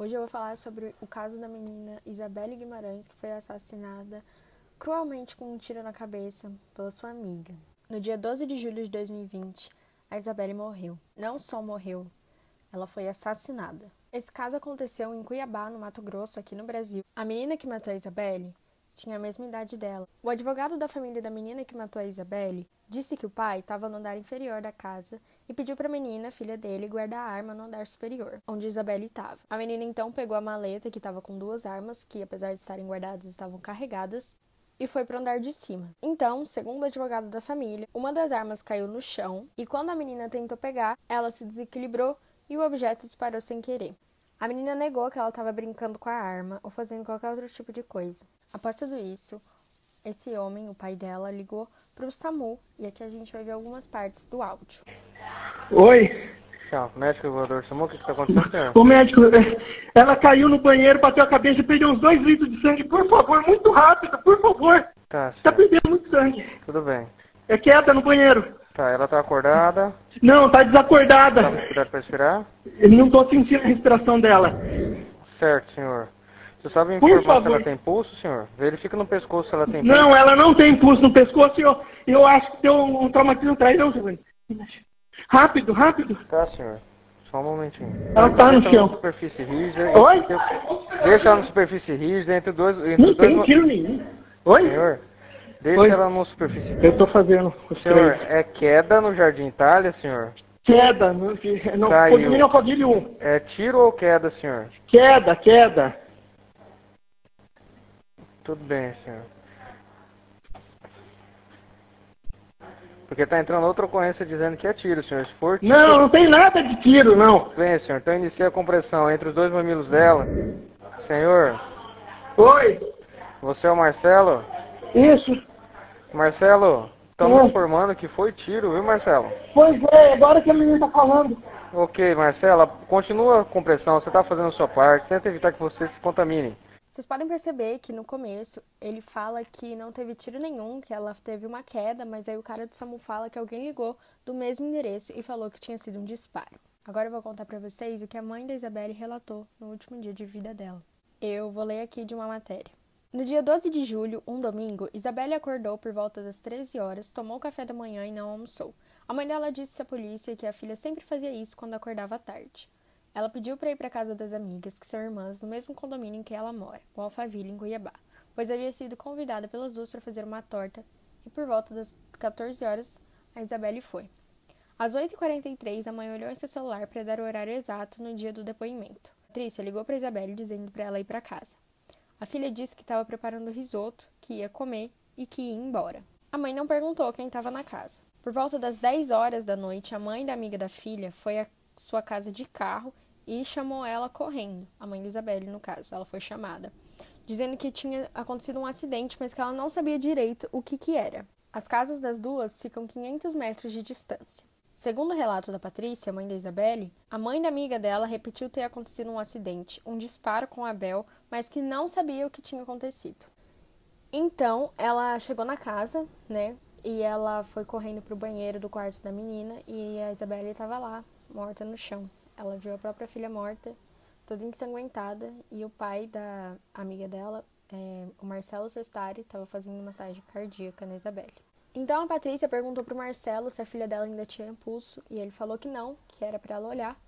Hoje eu vou falar sobre o caso da menina Isabelle Guimarães, que foi assassinada cruelmente com um tiro na cabeça pela sua amiga. No dia 12 de julho de 2020, a Isabelle morreu. Não só morreu, ela foi assassinada. Esse caso aconteceu em Cuiabá, no Mato Grosso, aqui no Brasil. A menina que matou a Isabelle tinha a mesma idade dela. O advogado da família da menina que matou a Isabelle disse que o pai estava no andar inferior da casa e pediu para a menina, filha dele, guardar a arma no andar superior, onde Isabelle estava. A menina então pegou a maleta que estava com duas armas, que apesar de estarem guardadas estavam carregadas, e foi para o andar de cima. Então, segundo o advogado da família, uma das armas caiu no chão e quando a menina tentou pegar, ela se desequilibrou e o objeto disparou sem querer. A menina negou que ela estava brincando com a arma ou fazendo qualquer outro tipo de coisa. Após tudo isso, esse homem, o pai dela, ligou para o SAMU e aqui a gente vai ver algumas partes do áudio. Oi. Tchau, médico voador SAMU, o que está acontecendo, senhor? O médico, ela caiu no banheiro, bateu a cabeça e perdeu uns dois litros de sangue. Por favor, muito rápido, por favor. Tá, Está senhor. perdendo muito sangue. Tudo bem. É quieta no banheiro. Tá, ela tá acordada, Não, tá desacordada. tá cuidado para respirar? Eu não tô sentindo a respiração dela. Certo, senhor. Você sabe informar se ela tem pulso, senhor? Verifica no pescoço se ela tem pulso. Não, ela não tem pulso no pescoço e eu, acho que tem um, um traumatismo. Não, Giovanni. Rápido, rápido. Tá, senhor. Só um momentinho. Ela tá no chão. superfície rígida. Oi? Deixa ela na superfície rígida entre dois... Entre Não dois tem tiro nenhum. Oi? Senhor, deixa Oi. ela na superfície Eu tô fazendo Senhor, três. é queda no Jardim Itália, senhor? Queda. Não, não, Caiu. Codilino Alphaville 1. É tiro ou queda, senhor? Queda, queda. Tudo bem, senhor. Porque tá entrando outra ocorrência dizendo que é tiro, senhor. Se for tiro, Não, não tem nada de tiro, não. bem, senhor. Então inicia a compressão entre os dois mamilos dela. Senhor, Oi? você é o Marcelo? Isso. Marcelo, estamos informando que foi tiro, viu, Marcelo? Pois é, agora que a menina tá falando. Ok, Marcela, continua a compressão. Você tá fazendo a sua parte. Tenta evitar que você se contamine. Vocês podem perceber que no começo ele fala que não teve tiro nenhum, que ela teve uma queda, mas aí o cara do SAMU fala que alguém ligou do mesmo endereço e falou que tinha sido um disparo. Agora eu vou contar pra vocês o que a mãe da Isabelle relatou no último dia de vida dela. Eu vou ler aqui de uma matéria. No dia 12 de julho, um domingo, Isabelle acordou por volta das 13 horas, tomou café da manhã e não almoçou. A mãe dela disse à polícia que a filha sempre fazia isso quando acordava tarde. Ela pediu para ir para casa das amigas, que são irmãs, no mesmo condomínio em que ela mora, o Alphaville, em Cuiabá, pois havia sido convidada pelas duas para fazer uma torta e por volta das 14 horas a Isabelle foi. Às 8h43, a mãe olhou em seu celular para dar o horário exato no dia do depoimento. Patrícia ligou para Isabelle dizendo para ela ir para casa. A filha disse que estava preparando risoto, que ia comer e que ia embora. A mãe não perguntou quem estava na casa. Por volta das 10 horas da noite, a mãe da amiga da filha foi à sua casa de carro e chamou ela correndo, a mãe de Isabelle, no caso. Ela foi chamada, dizendo que tinha acontecido um acidente, mas que ela não sabia direito o que, que era. As casas das duas ficam 500 metros de distância. Segundo o relato da Patrícia, mãe da Isabelle, a mãe da amiga dela repetiu ter acontecido um acidente, um disparo com a Bel, mas que não sabia o que tinha acontecido. Então, ela chegou na casa, né? E ela foi correndo pro banheiro do quarto da menina e a Isabelle estava lá, morta no chão. Ela viu a própria filha morta, toda ensanguentada, e o pai da amiga dela, é, o Marcelo Sestari, estava fazendo massagem cardíaca na Isabelle. Então a Patrícia perguntou pro Marcelo se a filha dela ainda tinha impulso, e ele falou que não, que era para ela olhar.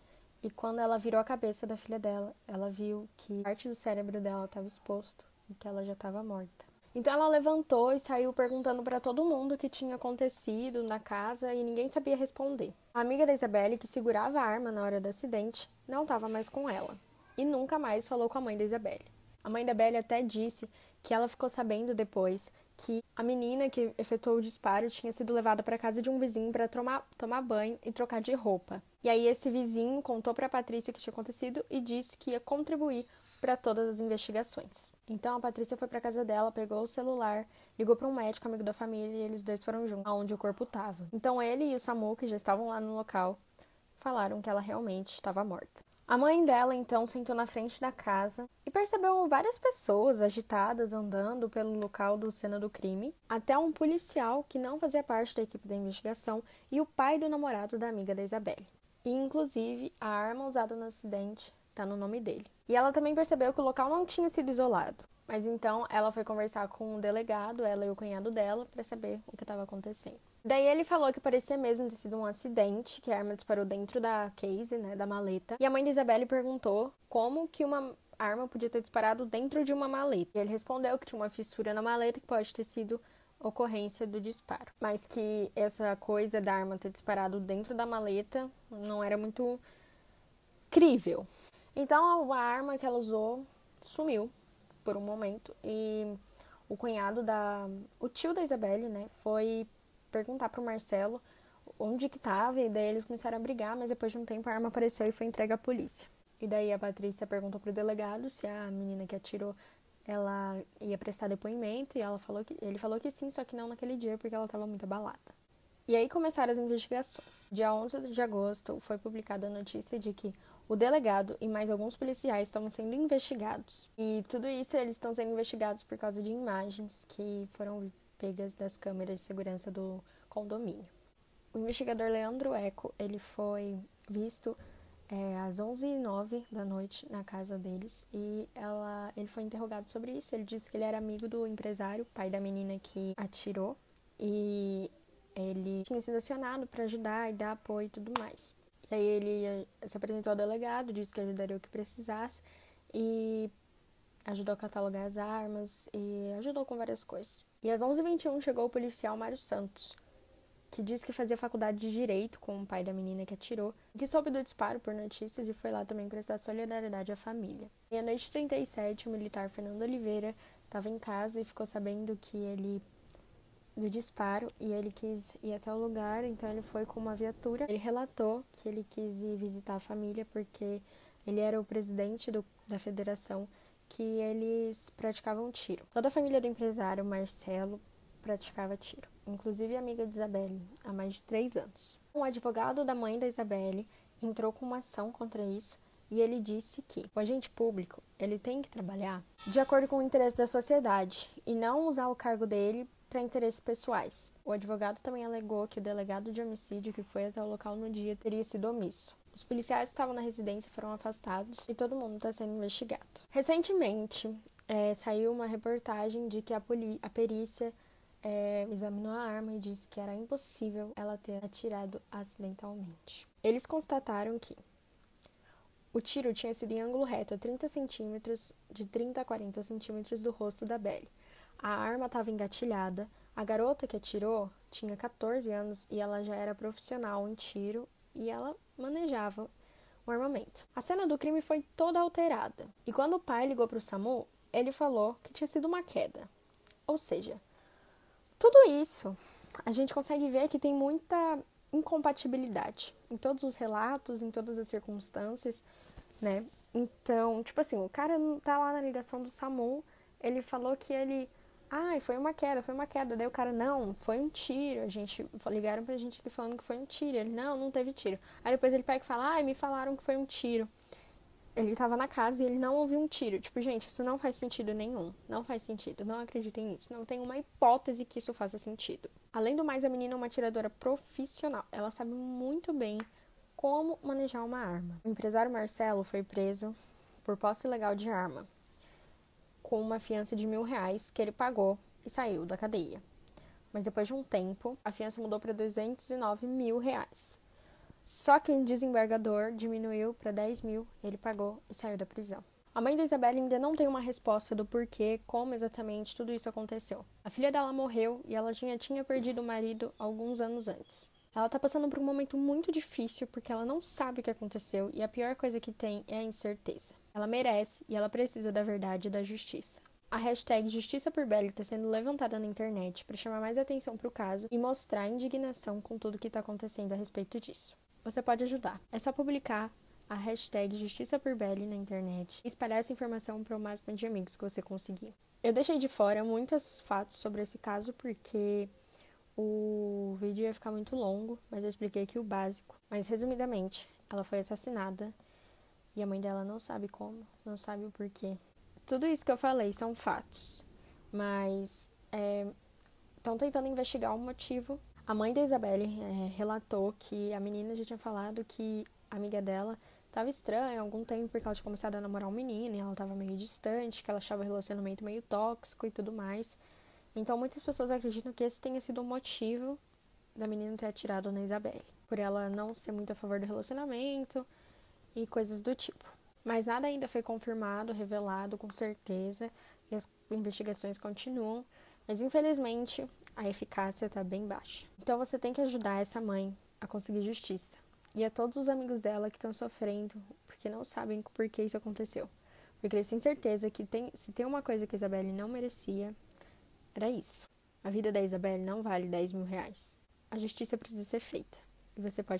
E quando ela virou a cabeça da filha dela, ela viu que parte do cérebro dela estava exposto e que ela já estava morta. Então ela levantou e saiu perguntando para todo mundo o que tinha acontecido na casa e ninguém sabia responder. A amiga da Isabelle, que segurava a arma na hora do acidente, não estava mais com ela e nunca mais falou com a mãe da Isabelle. A mãe da Belle até disse que ela ficou sabendo depois que a menina que efetuou o disparo tinha sido levada para casa de um vizinho para tomar, tomar banho e trocar de roupa. E aí esse vizinho contou para a Patrícia o que tinha acontecido e disse que ia contribuir para todas as investigações. Então a Patrícia foi para casa dela, pegou o celular, ligou para um médico amigo da família e eles dois foram juntos, aonde o corpo estava. Então ele e o Samu, que já estavam lá no local, falaram que ela realmente estava morta. A mãe dela então sentou na frente da casa e percebeu várias pessoas agitadas andando pelo local do cena do crime, até um policial que não fazia parte da equipe da investigação e o pai do namorado da amiga da Isabelle. E inclusive a arma usada no acidente tá no nome dele. E ela também percebeu que o local não tinha sido isolado. Mas então ela foi conversar com o delegado, ela e o cunhado dela, para saber o que estava acontecendo. Daí ele falou que parecia mesmo ter sido um acidente, que a arma disparou dentro da case, né, da maleta. E a mãe de Isabelle perguntou como que uma arma podia ter disparado dentro de uma maleta. E ele respondeu que tinha uma fissura na maleta que pode ter sido ocorrência do disparo, mas que essa coisa da arma ter disparado dentro da maleta não era muito crível. Então a arma que ela usou sumiu por um momento. E o cunhado da. O tio da Isabelle, né, foi perguntar pro Marcelo onde que tava, e daí eles começaram a brigar, mas depois de um tempo a arma apareceu e foi entregue à polícia. E daí a Patrícia perguntou pro delegado se a menina que atirou ela ia prestar depoimento e ela falou que ele falou que sim, só que não naquele dia porque ela estava muito abalada. E aí começaram as investigações. Dia 11 de agosto foi publicada a notícia de que o delegado e mais alguns policiais estavam sendo investigados. E tudo isso eles estão sendo investigados por causa de imagens que foram pegas das câmeras de segurança do condomínio. O investigador Leandro Eco, ele foi visto é, às 11h09 da noite na casa deles e ela, ele foi interrogado sobre isso. Ele disse que ele era amigo do empresário, pai da menina que atirou, e ele tinha sido acionado para ajudar e dar apoio e tudo mais. E aí ele eh, se apresentou ao delegado, disse que ajudaria o que precisasse e ajudou a catalogar as armas e ajudou com várias coisas. E às 11h21 chegou o policial Mário Santos, que disse que fazia faculdade de Direito com o pai da menina que atirou, que soube do disparo por notícias e foi lá também prestar solidariedade à família. E à noite 37, o militar Fernando Oliveira estava em casa e ficou sabendo que ele do disparo e ele quis ir até o lugar, então ele foi com uma viatura. Ele relatou que ele quis ir visitar a família porque ele era o presidente do, da federação que eles praticavam tiro. Toda a família do empresário Marcelo praticava tiro, inclusive a amiga de Isabelle, há mais de três anos. Um advogado da mãe da Isabelle entrou com uma ação contra isso e ele disse que o agente público ele tem que trabalhar de acordo com o interesse da sociedade e não usar o cargo dele para interesses pessoais. O advogado também alegou que o delegado de homicídio que foi até o local no dia teria sido omisso. Os policiais que estavam na residência foram afastados e todo mundo está sendo investigado. Recentemente, é, saiu uma reportagem de que a, a perícia é, examinou a arma e disse que era impossível ela ter atirado acidentalmente. Eles constataram que o tiro tinha sido em ângulo reto a 30 centímetros, de 30 a 40 centímetros do rosto da Belly. A arma estava engatilhada. A garota que atirou tinha 14 anos e ela já era profissional em tiro e ela manejava o armamento. A cena do crime foi toda alterada. E quando o pai ligou para o SAMU, ele falou que tinha sido uma queda. Ou seja, tudo isso a gente consegue ver que tem muita incompatibilidade em todos os relatos, em todas as circunstâncias, né? Então, tipo assim, o cara tá lá na ligação do SAMU, ele falou que ele Ai, foi uma queda, foi uma queda. Daí o cara, não, foi um tiro. A gente ligaram pra gente aqui falando que foi um tiro. Ele, não, não teve tiro. Aí depois ele pega e fala, ai, me falaram que foi um tiro. Ele tava na casa e ele não ouviu um tiro. Tipo, gente, isso não faz sentido nenhum. Não faz sentido. Não acreditem nisso. Não tem uma hipótese que isso faça sentido. Além do mais, a menina é uma atiradora profissional. Ela sabe muito bem como manejar uma arma. O empresário Marcelo foi preso por posse ilegal de arma com uma fiança de mil reais que ele pagou e saiu da cadeia. Mas depois de um tempo, a fiança mudou para 209 mil reais. Só que o desembargador diminuiu para 10 mil, ele pagou e saiu da prisão. A mãe da Isabela ainda não tem uma resposta do porquê, como exatamente tudo isso aconteceu. A filha dela morreu e ela já tinha perdido o marido alguns anos antes. Ela tá passando por um momento muito difícil porque ela não sabe o que aconteceu e a pior coisa que tem é a incerteza. Ela merece e ela precisa da verdade e da justiça. A hashtag Justiça por Belly está sendo levantada na internet para chamar mais atenção para o caso e mostrar indignação com tudo que está acontecendo a respeito disso. Você pode ajudar. É só publicar a hashtag Justiça por Belly na internet e espalhar essa informação para o máximo de amigos que você conseguir. Eu deixei de fora muitos fatos sobre esse caso porque o vídeo ia ficar muito longo, mas eu expliquei aqui o básico. Mas resumidamente, ela foi assassinada e a mãe dela não sabe como, não sabe o porquê. Tudo isso que eu falei são fatos, mas estão é, tentando investigar o motivo. A mãe da Isabelle é, relatou que a menina já tinha falado que a amiga dela tava estranha há algum tempo porque ela tinha começado a namorar um menino e ela tava meio distante, que ela achava o relacionamento meio tóxico e tudo mais. Então muitas pessoas acreditam que esse tenha sido o motivo da menina ter atirado na Isabelle, por ela não ser muito a favor do relacionamento e coisas do tipo. Mas nada ainda foi confirmado, revelado com certeza, e as investigações continuam, mas infelizmente a eficácia está bem baixa. Então você tem que ajudar essa mãe a conseguir justiça. E a todos os amigos dela que estão sofrendo, porque não sabem por que isso aconteceu. Porque eles têm certeza que tem, se tem uma coisa que a Isabelle não merecia, era isso. A vida da Isabelle não vale 10 mil reais. A justiça precisa ser feita. E você pode